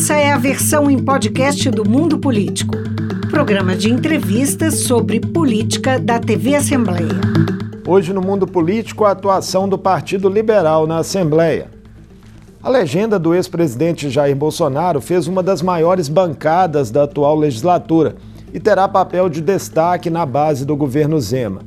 Essa é a versão em podcast do Mundo Político, programa de entrevistas sobre política da TV Assembleia. Hoje no Mundo Político, a atuação do Partido Liberal na Assembleia. A legenda do ex-presidente Jair Bolsonaro fez uma das maiores bancadas da atual legislatura e terá papel de destaque na base do governo Zema.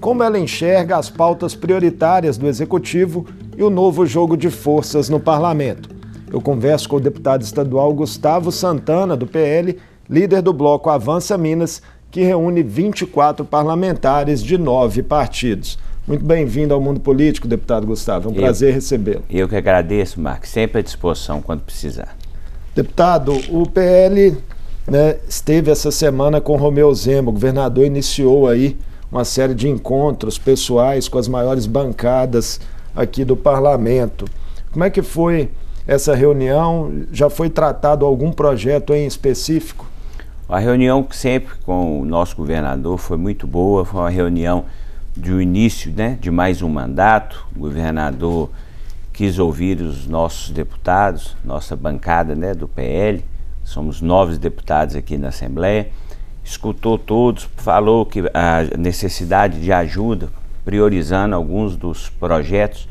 Como ela enxerga as pautas prioritárias do executivo e o novo jogo de forças no parlamento. Eu converso com o deputado estadual Gustavo Santana, do PL, líder do bloco Avança Minas, que reúne 24 parlamentares de nove partidos. Muito bem-vindo ao Mundo Político, deputado Gustavo. É um eu, prazer recebê-lo. Eu que agradeço, Marcos. Sempre à disposição quando precisar. Deputado, o PL né, esteve essa semana com Romeu Zema. O governador iniciou aí uma série de encontros pessoais com as maiores bancadas aqui do parlamento. Como é que foi essa reunião? Já foi tratado algum projeto em específico? A reunião sempre com o nosso governador foi muito boa, foi uma reunião do início né, de mais um mandato. O governador quis ouvir os nossos deputados, nossa bancada né, do PL somos nove deputados aqui na Assembleia, escutou todos, falou que a necessidade de ajuda, priorizando alguns dos projetos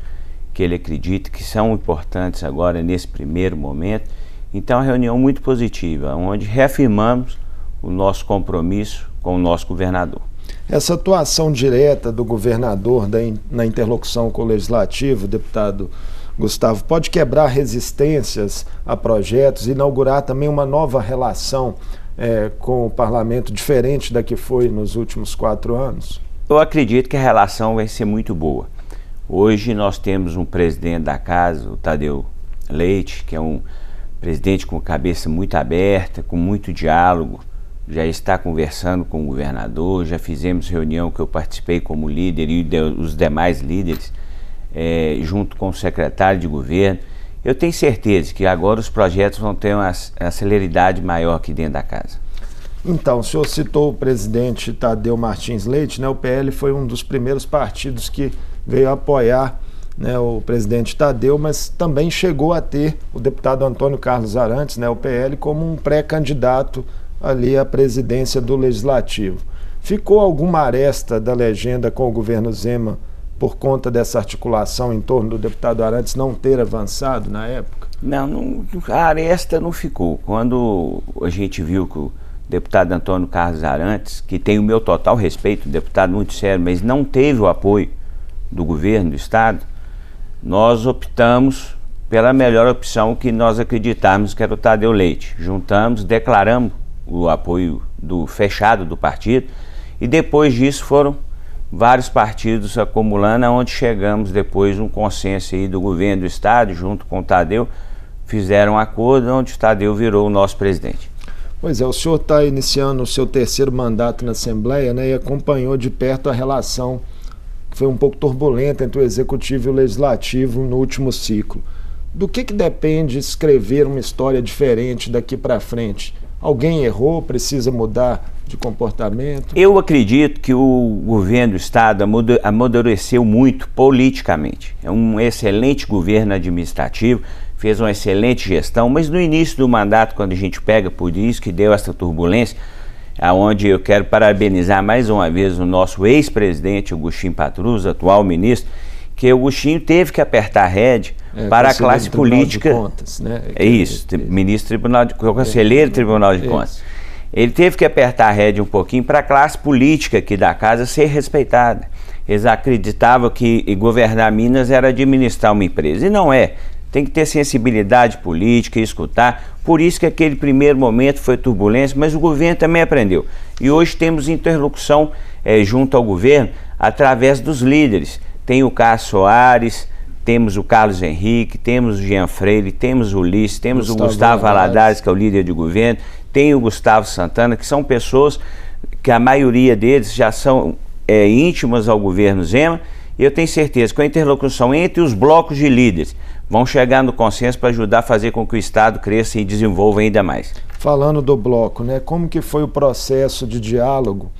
que ele acredita que são importantes agora nesse primeiro momento. Então, é uma reunião muito positiva, onde reafirmamos o nosso compromisso com o nosso governador. Essa atuação direta do governador na interlocução com o legislativo, deputado Gustavo, pode quebrar resistências a projetos, inaugurar também uma nova relação é, com o parlamento, diferente da que foi nos últimos quatro anos? Eu acredito que a relação vai ser muito boa. Hoje nós temos um presidente da casa, o Tadeu Leite, que é um presidente com cabeça muito aberta, com muito diálogo, já está conversando com o governador, já fizemos reunião que eu participei como líder e os demais líderes é, junto com o secretário de governo. Eu tenho certeza que agora os projetos vão ter uma, uma celeridade maior aqui dentro da casa. Então, o senhor citou o presidente Tadeu Martins Leite, né? O PL foi um dos primeiros partidos que veio apoiar né, o presidente Tadeu, mas também chegou a ter o deputado Antônio Carlos Arantes, né, o PL, como um pré-candidato ali à presidência do Legislativo. Ficou alguma aresta da legenda com o governo Zema por conta dessa articulação em torno do deputado Arantes não ter avançado na época? Não, não, a aresta não ficou. Quando a gente viu que o deputado Antônio Carlos Arantes, que tem o meu total respeito, deputado muito sério, mas não teve o apoio do governo do Estado, nós optamos pela melhor opção que nós acreditávamos que era o Tadeu Leite. Juntamos, declaramos o apoio do fechado do partido e depois disso foram vários partidos acumulando, aonde chegamos depois um consenso aí do governo do estado, junto com o Tadeu, fizeram um acordo onde o Tadeu virou o nosso presidente. Pois é, o senhor está iniciando o seu terceiro mandato na Assembleia né, e acompanhou de perto a relação foi um pouco turbulenta entre o Executivo e o Legislativo no último ciclo. Do que, que depende escrever uma história diferente daqui para frente? Alguém errou, precisa mudar de comportamento? Eu acredito que o governo do Estado amadureceu muito politicamente. É um excelente governo administrativo, fez uma excelente gestão, mas no início do mandato, quando a gente pega por isso que deu essa turbulência, aonde eu quero parabenizar mais uma vez o nosso ex-presidente Agostinho Patrus, atual ministro, que o Agostinho teve que apertar a rede é, para a classe política. Contas, né? É isso, é, ministro Tribunal de Conselheiro Tribunal de Contas. Ele teve que apertar a rede um pouquinho para a classe política aqui da casa ser respeitada. Eles acreditavam que governar Minas era administrar uma empresa. E não é. Tem que ter sensibilidade política e escutar. Por isso que aquele primeiro momento foi turbulência, mas o governo também aprendeu. E hoje temos interlocução é, junto ao governo através dos líderes. Tem o Carlos Soares, temos o Carlos Henrique, temos o Jean Freire, temos o Ulisses, temos Gustavo o Gustavo Valadares, que é o líder de governo, tem o Gustavo Santana, que são pessoas que a maioria deles já são é, íntimas ao governo Zema, e eu tenho certeza que com a interlocução entre os blocos de líderes vão chegar no consenso para ajudar a fazer com que o Estado cresça e desenvolva ainda mais. Falando do bloco, né, como que foi o processo de diálogo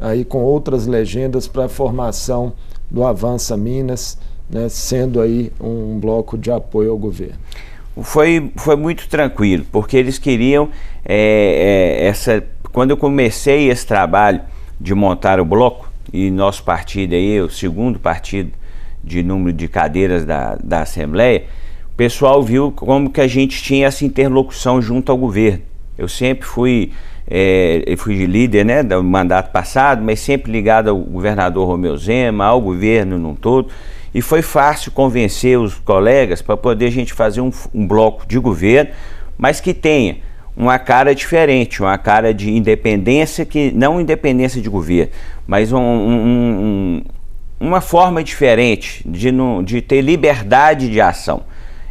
aí com outras legendas para a formação do Avança Minas, né, sendo aí um bloco de apoio ao governo? Foi, foi muito tranquilo, porque eles queriam é, é, essa. Quando eu comecei esse trabalho de montar o bloco, e nosso partido aí, o segundo partido de número de cadeiras da, da Assembleia, o pessoal viu como que a gente tinha essa interlocução junto ao governo. Eu sempre fui, é, fui líder né, do mandato passado, mas sempre ligado ao governador Romeu Zema, ao governo num todo. E foi fácil convencer os colegas para poder a gente fazer um, um bloco de governo, mas que tenha uma cara diferente, uma cara de independência, que não independência de governo, mas um, um, uma forma diferente de, de ter liberdade de ação.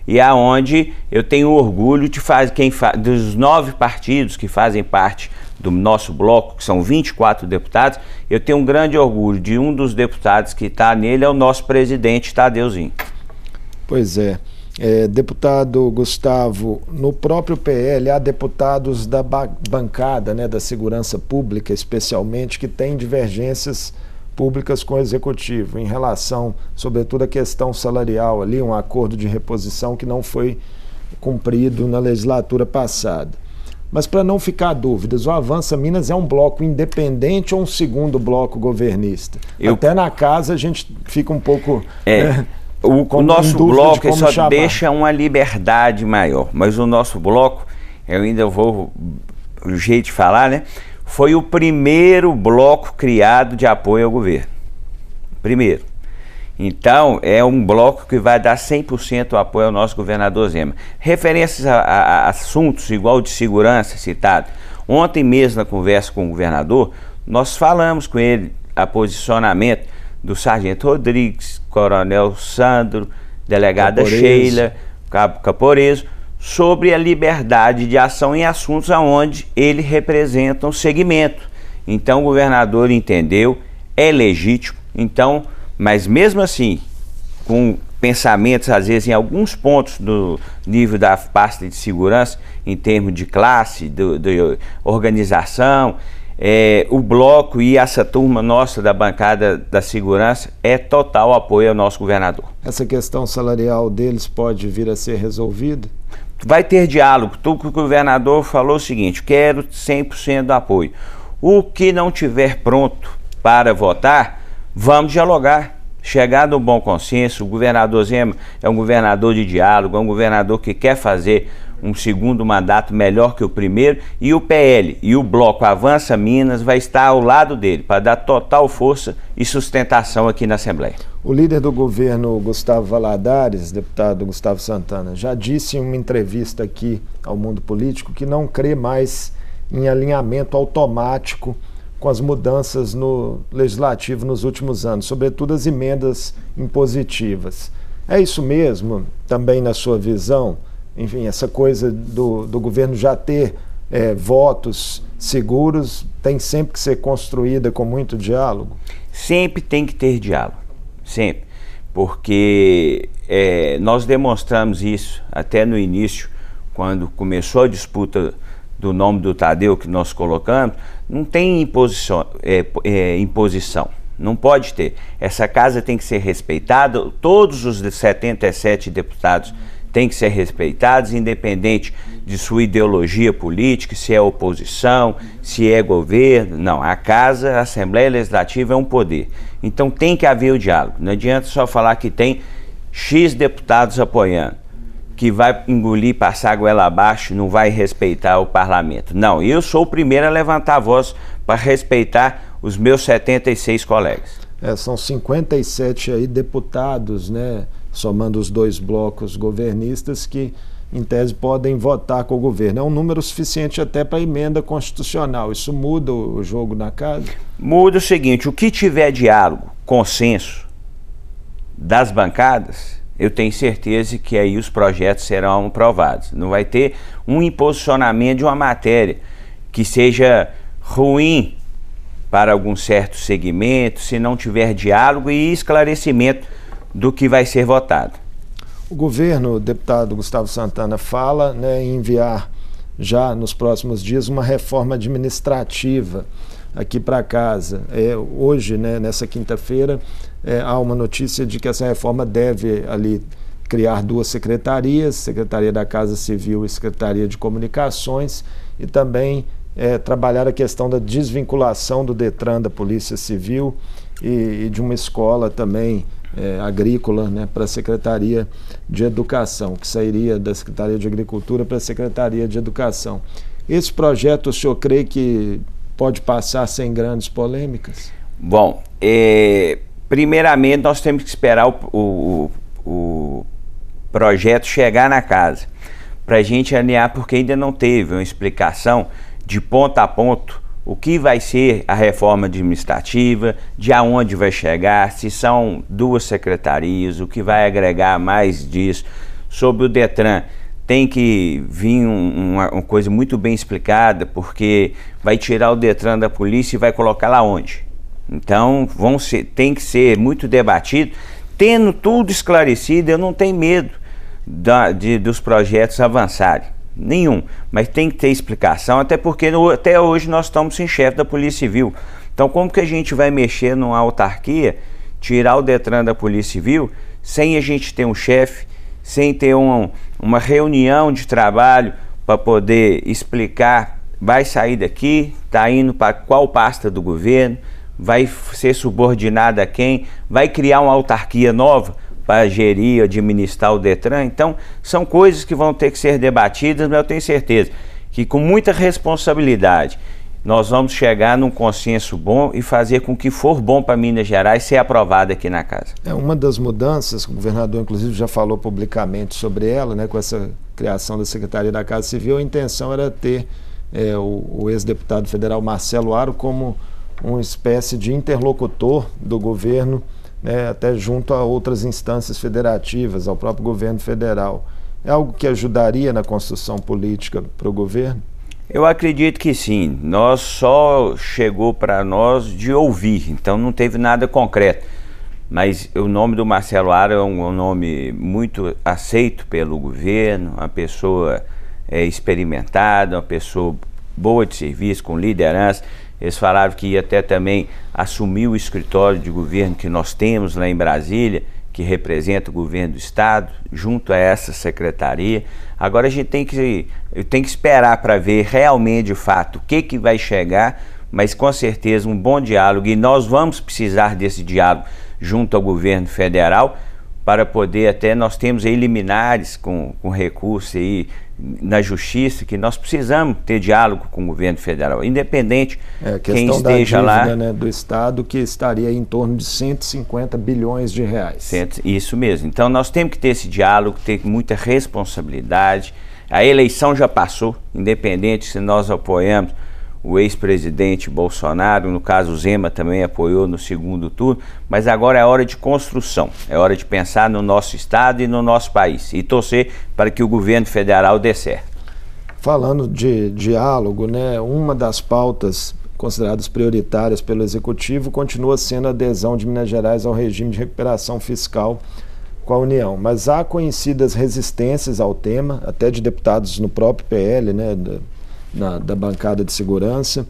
E aonde eu tenho orgulho de fazer quem fa, dos nove partidos que fazem parte do nosso bloco, que são 24 deputados, eu tenho um grande orgulho de um dos deputados que está nele é o nosso presidente Tadeuzinho. Pois é. é. deputado Gustavo, no próprio PL há deputados da bancada né, da segurança pública, especialmente, que têm divergências públicas com o executivo em relação, sobretudo, à questão salarial ali, um acordo de reposição que não foi cumprido na legislatura passada. Mas para não ficar dúvidas, o Avança Minas é um bloco independente ou um segundo bloco governista? Eu... Até na casa a gente fica um pouco. É. Né, o, o, nosso bloco só chamar. deixa uma liberdade maior, mas o nosso bloco, eu ainda vou, o jeito de falar, né? Foi o primeiro bloco criado de apoio ao governo. Primeiro. Então, é um bloco que vai dar 100% apoio ao nosso governador Zema. Referências a, a, a assuntos igual de segurança citado. Ontem mesmo, na conversa com o governador, nós falamos com ele a posicionamento do Sargento Rodrigues, Coronel Sandro, Delegada. Sheila, Cabo Caporeso, sobre a liberdade de ação em assuntos aonde ele representa um segmento. Então o governador entendeu, é legítimo. Então, mas mesmo assim, com pensamentos às vezes em alguns pontos do nível da pasta de segurança, em termos de classe, de organização, é, o bloco e essa turma nossa da bancada da segurança é total apoio ao nosso governador. Essa questão salarial deles pode vir a ser resolvida? Vai ter diálogo. O governador falou o seguinte: quero 100% do apoio. O que não tiver pronto para votar, vamos dialogar. Chegar no bom consenso. O governador Zema é um governador de diálogo, é um governador que quer fazer um segundo mandato melhor que o primeiro. E o PL e o Bloco Avança Minas vai estar ao lado dele para dar total força e sustentação aqui na Assembleia. O líder do governo, Gustavo Valadares, deputado Gustavo Santana, já disse em uma entrevista aqui ao mundo político que não crê mais em alinhamento automático com as mudanças no legislativo nos últimos anos, sobretudo as emendas impositivas. É isso mesmo, também na sua visão? Enfim, essa coisa do, do governo já ter é, votos seguros tem sempre que ser construída com muito diálogo? Sempre tem que ter diálogo sempre, porque é, nós demonstramos isso até no início, quando começou a disputa do nome do Tadeu que nós colocamos, não tem imposição, é, é, imposição. Não pode ter. Essa casa tem que ser respeitada, todos os 77 deputados têm que ser respeitados, independente de sua ideologia política, se é oposição, se é governo. Não, a casa, a Assembleia Legislativa é um poder. Então tem que haver o diálogo. Não adianta só falar que tem X deputados apoiando, que vai engolir, passar a goela abaixo, não vai respeitar o parlamento. Não, eu sou o primeiro a levantar a voz para respeitar os meus 76 colegas. É, são 57 aí deputados, né, somando os dois blocos governistas que em tese podem votar com o governo. É um número suficiente até para emenda constitucional. Isso muda o jogo na casa? Muda o seguinte: o que tiver diálogo, consenso das bancadas, eu tenho certeza que aí os projetos serão aprovados. Não vai ter um imposicionamento de uma matéria que seja ruim para algum certo segmento, se não tiver diálogo e esclarecimento do que vai ser votado. O governo, deputado Gustavo Santana, fala né, em enviar já nos próximos dias uma reforma administrativa aqui para casa. É, hoje, né, nessa quinta-feira, é, há uma notícia de que essa reforma deve ali criar duas secretarias, Secretaria da Casa Civil e Secretaria de Comunicações, e também é, trabalhar a questão da desvinculação do Detran da Polícia Civil e, e de uma escola também é, agrícola né, para a Secretaria de Educação, que sairia da Secretaria de Agricultura para a Secretaria de Educação. Esse projeto, o senhor crê que pode passar sem grandes polêmicas? Bom, é, primeiramente nós temos que esperar o, o, o projeto chegar na casa para a gente alinhar, porque ainda não teve uma explicação de ponto a ponto o que vai ser a reforma administrativa, de aonde vai chegar, se são duas secretarias, o que vai agregar mais disso. Sobre o Detran, tem que vir um, uma, uma, coisa muito bem explicada, porque vai tirar o Detran da polícia e vai colocar lá onde. Então, vão ser, tem que ser muito debatido. Tendo tudo esclarecido, eu não tenho medo da, de, dos projetos avançarem. Nenhum. Mas tem que ter explicação, até porque no, até hoje nós estamos sem chefe da Polícia Civil. Então, como que a gente vai mexer numa autarquia, tirar o Detran da Polícia Civil, sem a gente ter um chefe, sem ter um, uma reunião de trabalho para poder explicar, vai sair daqui, está indo para qual pasta do governo, vai ser subordinado a quem, vai criar uma autarquia nova para gerir, administrar o Detran. Então, são coisas que vão ter que ser debatidas, mas eu tenho certeza que com muita responsabilidade nós vamos chegar num consenso bom e fazer com que for bom para Minas Gerais ser aprovado aqui na casa. É uma das mudanças, o governador inclusive já falou publicamente sobre ela, né, com essa criação da Secretaria da Casa Civil, a intenção era ter é, o, o ex-deputado federal Marcelo Aro como uma espécie de interlocutor do governo, né, até junto a outras instâncias federativas, ao próprio governo federal. É algo que ajudaria na construção política para o governo? Eu acredito que sim. Nós só chegou para nós de ouvir, então não teve nada concreto. Mas o nome do Marcelo Ara é um, um nome muito aceito pelo governo, uma pessoa é, experimentada, uma pessoa boa de serviço, com liderança. Eles falaram que ia até também assumir o escritório de governo que nós temos lá em Brasília, que representa o governo do estado, junto a essa secretaria. Agora a gente tem que, tem que esperar para ver realmente, de fato, o que, que vai chegar, mas com certeza um bom diálogo, e nós vamos precisar desse diálogo junto ao governo federal, para poder até nós temos aí liminares com, com recurso aí na justiça que nós precisamos ter diálogo com o governo federal, independente é, quem esteja da dívida, lá né, do estado que estaria em torno de 150 bilhões de reais. Isso mesmo. Então nós temos que ter esse diálogo, ter muita responsabilidade. A eleição já passou, independente se nós apoiamos o ex-presidente Bolsonaro, no caso Zema também apoiou no segundo turno, mas agora é hora de construção, é hora de pensar no nosso estado e no nosso país e torcer para que o governo federal dê certo. Falando de diálogo, né, uma das pautas consideradas prioritárias pelo executivo continua sendo a adesão de Minas Gerais ao regime de recuperação fiscal com a União, mas há conhecidas resistências ao tema, até de deputados no próprio PL, né, na, da bancada de segurança.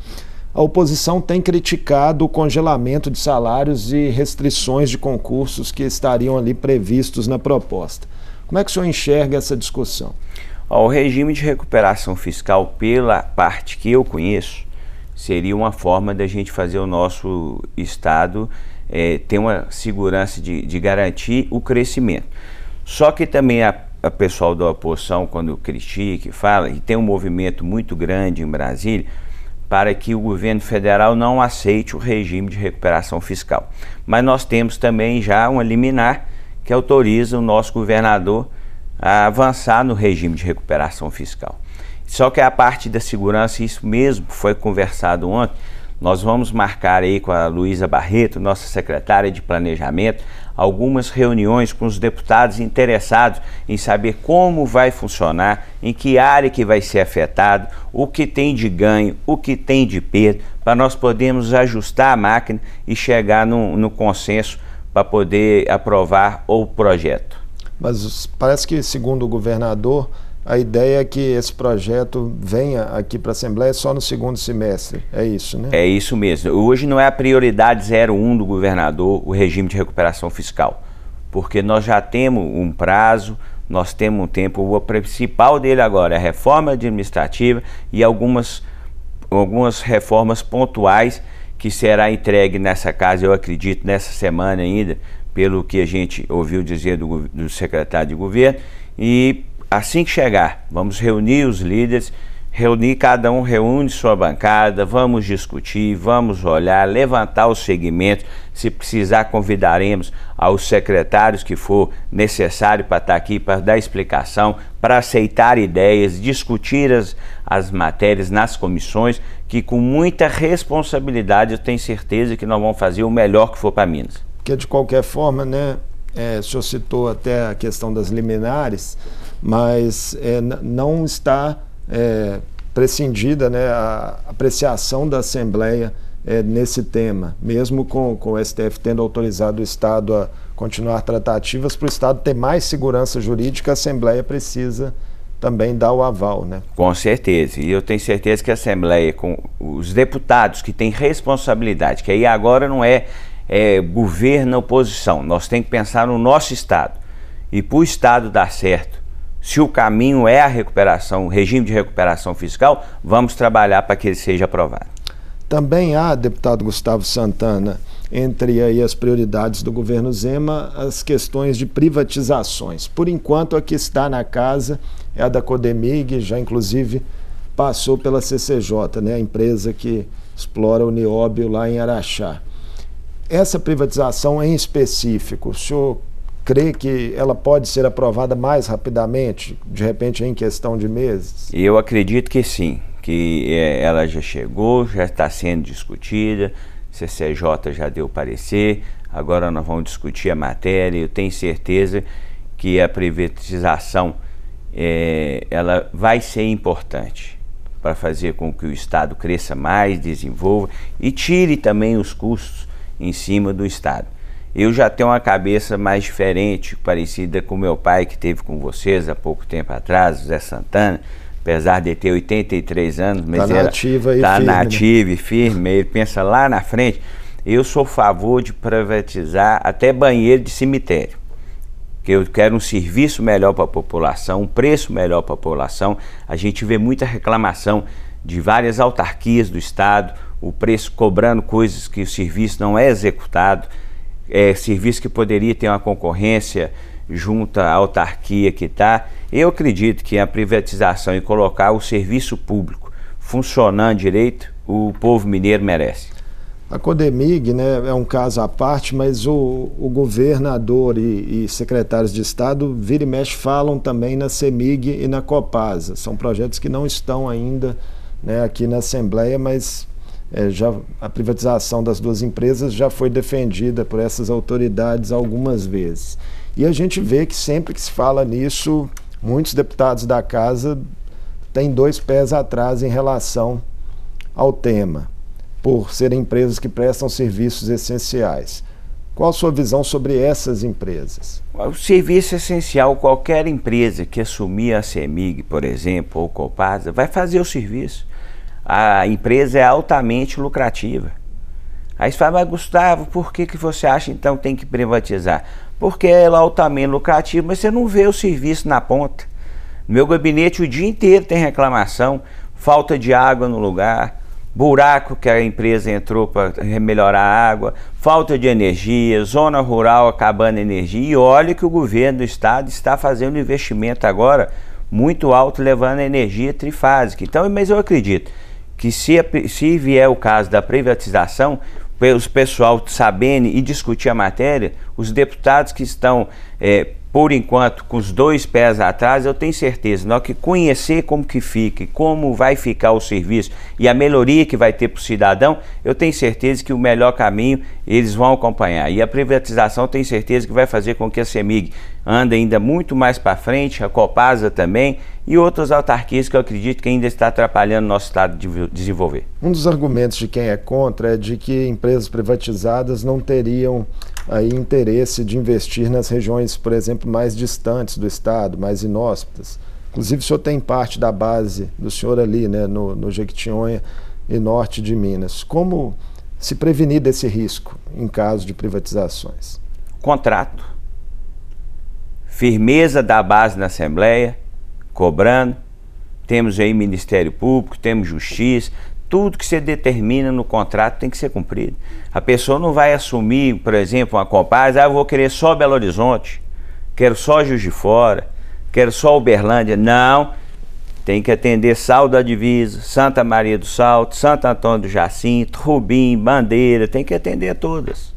A oposição tem criticado o congelamento de salários e restrições de concursos que estariam ali previstos na proposta. Como é que o senhor enxerga essa discussão? O regime de recuperação fiscal, pela parte que eu conheço, seria uma forma da gente fazer o nosso Estado é, ter uma segurança de, de garantir o crescimento. Só que também a a pessoal da oposição, quando critica e fala, e tem um movimento muito grande em Brasília, para que o governo federal não aceite o regime de recuperação fiscal. Mas nós temos também já uma liminar que autoriza o nosso governador a avançar no regime de recuperação fiscal. Só que a parte da segurança, isso mesmo foi conversado ontem, nós vamos marcar aí com a Luísa Barreto, nossa secretária de Planejamento, algumas reuniões com os deputados interessados em saber como vai funcionar, em que área que vai ser afetado, o que tem de ganho, o que tem de perda, para nós podermos ajustar a máquina e chegar no, no consenso para poder aprovar o projeto. Mas parece que, segundo o governador, a ideia é que esse projeto venha aqui para a Assembleia só no segundo semestre. É isso, né? É isso mesmo. Hoje não é a prioridade 01 do governador o regime de recuperação fiscal. porque nós já temos um prazo, nós temos um tempo. O principal dele agora é a reforma administrativa e algumas, algumas reformas pontuais que será entregue nessa casa, eu acredito, nessa semana ainda, pelo que a gente ouviu dizer do, do secretário de governo. E assim que chegar, vamos reunir os líderes reunir, cada um reúne sua bancada, vamos discutir, vamos olhar, levantar os segmentos. Se precisar, convidaremos aos secretários que for necessário para estar aqui, para dar explicação, para aceitar ideias, discutir as, as matérias nas comissões, que com muita responsabilidade eu tenho certeza que nós vamos fazer o melhor que for para Minas. Porque de qualquer forma, né, é, o senhor citou até a questão das liminares, mas é, não está é, prescindida né, a apreciação da Assembleia é, nesse tema, mesmo com, com o STF tendo autorizado o Estado a continuar tratativas, para o Estado ter mais segurança jurídica, a Assembleia precisa também dar o aval, né? Com certeza. E eu tenho certeza que a Assembleia, com os deputados que têm responsabilidade, que aí agora não é, é governo oposição, nós temos que pensar no nosso Estado. E para o Estado dar certo, se o caminho é a recuperação, o regime de recuperação fiscal, vamos trabalhar para que ele seja aprovado. Também há, deputado Gustavo Santana, entre aí as prioridades do governo Zema, as questões de privatizações. Por enquanto, a que está na casa é a da Codemig, já inclusive passou pela CCJ, né, a empresa que explora o nióbio lá em Araxá. Essa privatização em específico, o senhor crê que ela pode ser aprovada mais rapidamente, de repente em questão de meses? Eu acredito que sim, que é, ela já chegou, já está sendo discutida, CCJ já deu parecer, agora nós vamos discutir a matéria. Eu tenho certeza que a privatização é, ela vai ser importante para fazer com que o Estado cresça mais, desenvolva e tire também os custos em cima do Estado. Eu já tenho uma cabeça mais diferente, parecida com meu pai que teve com vocês há pouco tempo atrás, Zé Santana, apesar de ter 83 anos, mas tá nativa e tá firme, nativo e firme, ele pensa lá na frente. Eu sou a favor de privatizar até banheiro de cemitério. Que eu quero um serviço melhor para a população, um preço melhor para a população. A gente vê muita reclamação de várias autarquias do estado, o preço cobrando coisas que o serviço não é executado é, serviço que poderia ter uma concorrência junto à autarquia que está. Eu acredito que a privatização e colocar o serviço público funcionando direito, o povo mineiro merece. A Codemig né, é um caso à parte, mas o, o governador e, e, secretários de Estado, vira e mexe, falam também na CEMIG e na Copasa. São projetos que não estão ainda né, aqui na Assembleia, mas é, já, a privatização das duas empresas já foi defendida por essas autoridades algumas vezes. E a gente vê que sempre que se fala nisso, muitos deputados da casa têm dois pés atrás em relação ao tema, por serem empresas que prestam serviços essenciais. Qual a sua visão sobre essas empresas? O serviço essencial, qualquer empresa que assumir a CEMIG, por exemplo, ou Copasa, vai fazer o serviço a empresa é altamente lucrativa. Aí você fala, mas Gustavo, por que, que você acha então que tem que privatizar? Porque ela é altamente lucrativa, mas você não vê o serviço na ponta. Meu gabinete o dia inteiro tem reclamação, falta de água no lugar, buraco que a empresa entrou para melhorar a água, falta de energia, zona rural acabando a energia. E olha que o governo do estado está fazendo investimento agora muito alto, levando a energia trifásica. Então, mas eu acredito que se, se vier o caso da privatização, os pessoal sabendo e discutir a matéria, os deputados que estão é, por enquanto, com os dois pés atrás, eu tenho certeza, nós que conhecer como que fica, como vai ficar o serviço e a melhoria que vai ter para o cidadão, eu tenho certeza que o melhor caminho eles vão acompanhar. E a privatização, tenho certeza que vai fazer com que a CEMIG ande ainda muito mais para frente, a Copasa também e outras autarquias que eu acredito que ainda está atrapalhando o nosso estado de desenvolver. Um dos argumentos de quem é contra é de que empresas privatizadas não teriam aí interesse de investir nas regiões, por exemplo, mais distantes do estado, mais inóspitas. Inclusive, o senhor tem parte da base do senhor ali, né, no, no Jequitinhonha e norte de Minas. Como se prevenir desse risco em caso de privatizações? Contrato. firmeza da base na Assembleia, cobrando. Temos aí Ministério Público, temos Justiça, tudo que você determina no contrato tem que ser cumprido. A pessoa não vai assumir, por exemplo, uma compaz, ah, eu vou querer só Belo Horizonte, quero só Juiz de Fora, quero só Uberlândia. Não, tem que atender Sal da Divisa, Santa Maria do Salto, Santo Antônio do Jacinto, Rubim, Bandeira, tem que atender todas.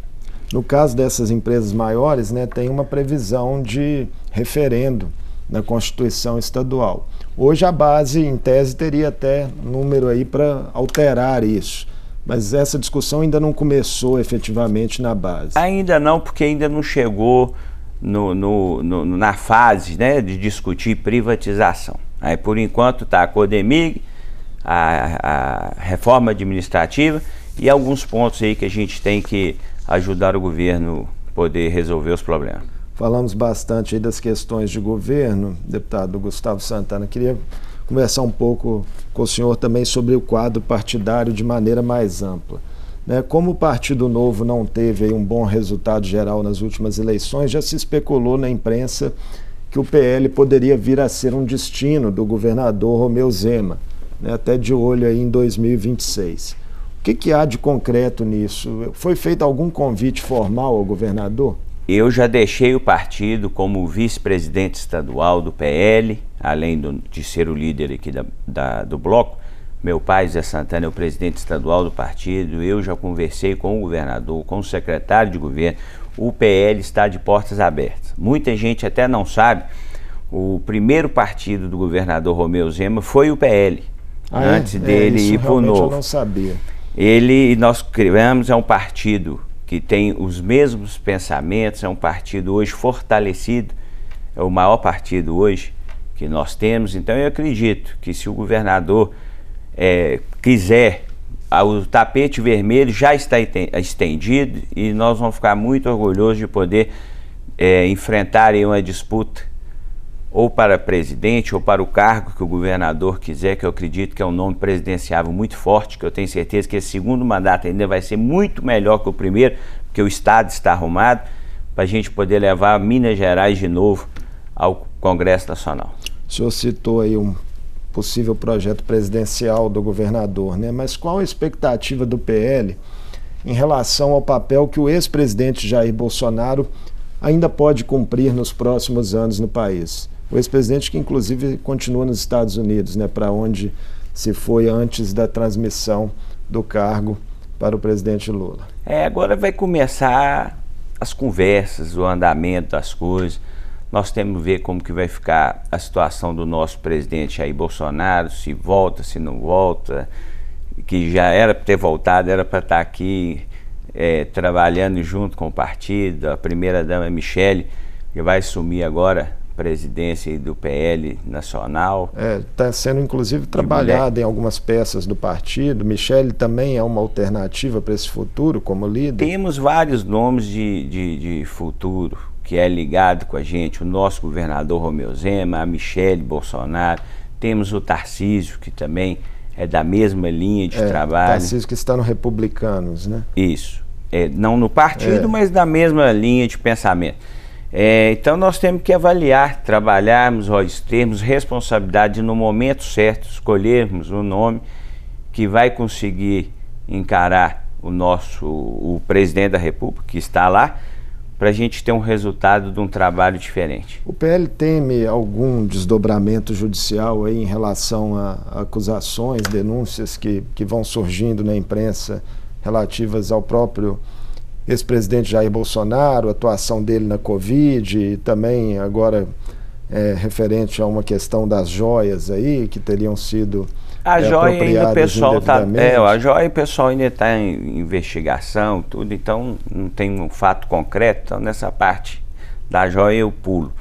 No caso dessas empresas maiores, né, tem uma previsão de referendo na Constituição Estadual. Hoje a base, em tese, teria até número aí para alterar isso. Mas essa discussão ainda não começou efetivamente na base. Ainda não, porque ainda não chegou no, no, no, na fase né, de discutir privatização. Aí, por enquanto está a Codemig, a, a reforma administrativa e alguns pontos aí que a gente tem que ajudar o governo poder resolver os problemas. Falamos bastante das questões de governo, deputado Gustavo Santana. Queria conversar um pouco com o senhor também sobre o quadro partidário de maneira mais ampla. Né? Como o Partido Novo não teve um bom resultado geral nas últimas eleições, já se especulou na imprensa que o PL poderia vir a ser um destino do governador Romeu Zema, né? até de olho aí em 2026. O que, que há de concreto nisso? Foi feito algum convite formal ao governador? Eu já deixei o partido como vice-presidente estadual do PL, além do, de ser o líder aqui da, da, do bloco. Meu pai, Zé Santana, é o presidente estadual do partido. Eu já conversei com o governador, com o secretário de governo. O PL está de portas abertas. Muita gente até não sabe. O primeiro partido do governador Romeu Zema foi o PL. Ah, é? antes é? dele é, ir para o Novo. Eu não sabia. Ele, nós criamos, é um partido que tem os mesmos pensamentos, é um partido hoje fortalecido, é o maior partido hoje que nós temos. Então eu acredito que se o governador é, quiser, o tapete vermelho já está estendido e nós vamos ficar muito orgulhosos de poder é, enfrentar uma disputa ou para presidente ou para o cargo que o governador quiser, que eu acredito que é um nome presidenciável muito forte, que eu tenho certeza que esse segundo mandato ainda vai ser muito melhor que o primeiro, porque o Estado está arrumado, para a gente poder levar Minas Gerais de novo ao Congresso Nacional. O senhor citou aí um possível projeto presidencial do governador, né? mas qual a expectativa do PL em relação ao papel que o ex-presidente Jair Bolsonaro ainda pode cumprir nos próximos anos no país? O ex-presidente que inclusive continua nos Estados Unidos, né, para onde se foi antes da transmissão do cargo para o presidente Lula. É, agora vai começar as conversas, o andamento das coisas. Nós temos que ver como que vai ficar a situação do nosso presidente aí, Bolsonaro, se volta, se não volta, que já era para ter voltado, era para estar tá aqui é, trabalhando junto com o partido. A primeira-dama Michele, que vai assumir agora presidência do PL nacional. Está é, sendo inclusive trabalhado em algumas peças do partido. Michele também é uma alternativa para esse futuro como líder? Temos vários nomes de, de, de, futuro que é ligado com a gente. O nosso governador Romeu Zema, a Michele Bolsonaro. Temos o Tarcísio, que também é da mesma linha de é, trabalho. Tarcísio que está no Republicanos, né? Isso. É, não no partido, é. mas da mesma linha de pensamento. É, então nós temos que avaliar, trabalharmos, ó, termos responsabilidade no momento certo, escolhermos o nome que vai conseguir encarar o nosso o presidente da República que está lá para a gente ter um resultado de um trabalho diferente. O PL teme algum desdobramento judicial em relação a acusações, denúncias que, que vão surgindo na imprensa relativas ao próprio ex-presidente Jair Bolsonaro, a atuação dele na Covid e também agora é, referente a uma questão das joias aí que teriam sido a é, joia ainda o pessoal tá é, a joia o pessoal ainda está em investigação tudo então não tem um fato concreto então nessa parte da joia eu pulo.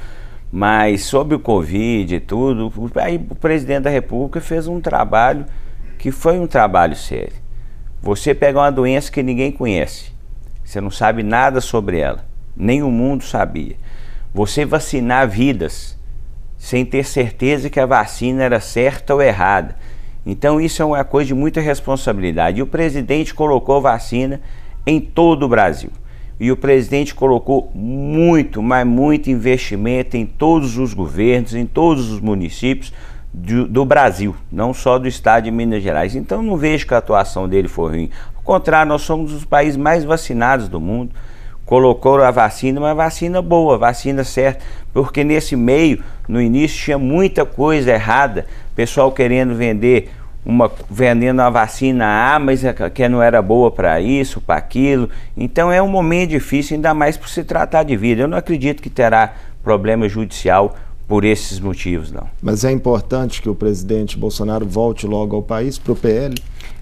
Mas sobre o covid e tudo aí o presidente da república fez um trabalho que foi um trabalho sério. Você pega uma doença que ninguém conhece você não sabe nada sobre ela. Nem o mundo sabia. Você vacinar vidas sem ter certeza que a vacina era certa ou errada. Então isso é uma coisa de muita responsabilidade. E o presidente colocou vacina em todo o Brasil. e o presidente colocou muito, mas muito investimento em todos os governos, em todos os municípios do, do, Brasil, não só do estado de Minas Gerais. Então não vejo que a atuação dele foi ruim. Ao contrário, nós somos os países mais vacinados do mundo. Colocou a vacina, uma vacina boa, vacina certa, porque nesse meio, no início, tinha muita coisa errada, pessoal querendo vender uma vendendo a vacina A, mas que não era boa para isso, para aquilo. Então é um momento difícil, ainda mais por se tratar de vida. Eu não acredito que terá problema judicial por esses motivos, não. Mas é importante que o presidente Bolsonaro volte logo ao país, para o PL?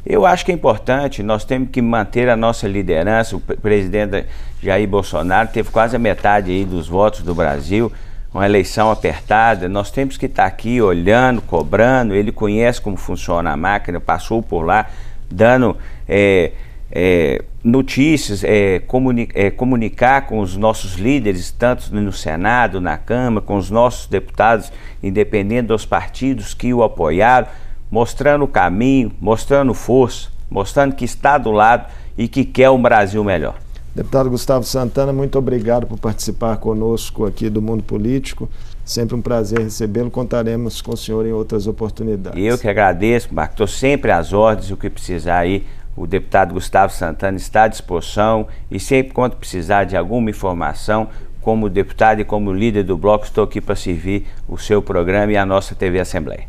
Eu acho que é importante, nós temos que manter a nossa liderança. O presidente Jair Bolsonaro teve quase a metade aí dos votos do Brasil, uma eleição apertada. Nós temos que estar aqui olhando, cobrando. Ele conhece como funciona a máquina, passou por lá, dando. É, é, notícias, é, comuni é, comunicar com os nossos líderes, tanto no Senado, na Câmara, com os nossos deputados, independente dos partidos que o apoiaram, mostrando o caminho, mostrando força, mostrando que está do lado e que quer um Brasil melhor. Deputado Gustavo Santana, muito obrigado por participar conosco aqui do Mundo Político. Sempre um prazer recebê-lo. Contaremos com o senhor em outras oportunidades. Eu que agradeço, Marco. Estou sempre às ordens, o que precisar aí o deputado Gustavo Santana está à disposição e sempre quando precisar de alguma informação, como deputado e como líder do bloco, estou aqui para servir o seu programa e a nossa TV Assembleia.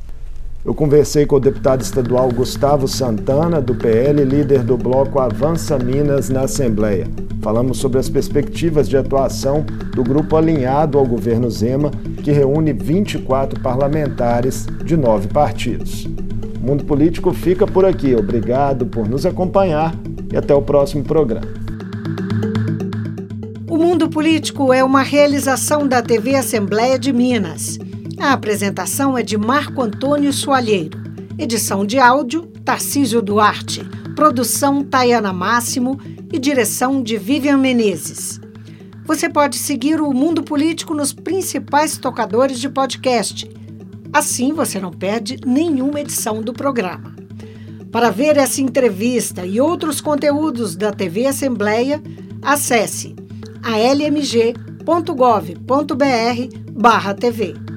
Eu conversei com o deputado estadual Gustavo Santana, do PL, líder do bloco Avança Minas na Assembleia. Falamos sobre as perspectivas de atuação do grupo alinhado ao governo Zema, que reúne 24 parlamentares de nove partidos. O Mundo Político fica por aqui. Obrigado por nos acompanhar e até o próximo programa. O Mundo Político é uma realização da TV Assembleia de Minas. A apresentação é de Marco Antônio Soalheiro. Edição de áudio, Tarcísio Duarte. Produção, Tayana Máximo. E direção de Vivian Menezes. Você pode seguir o Mundo Político nos principais tocadores de podcast Assim você não perde nenhuma edição do programa. Para ver essa entrevista e outros conteúdos da TV Assembleia, acesse almg.gov.br/tv.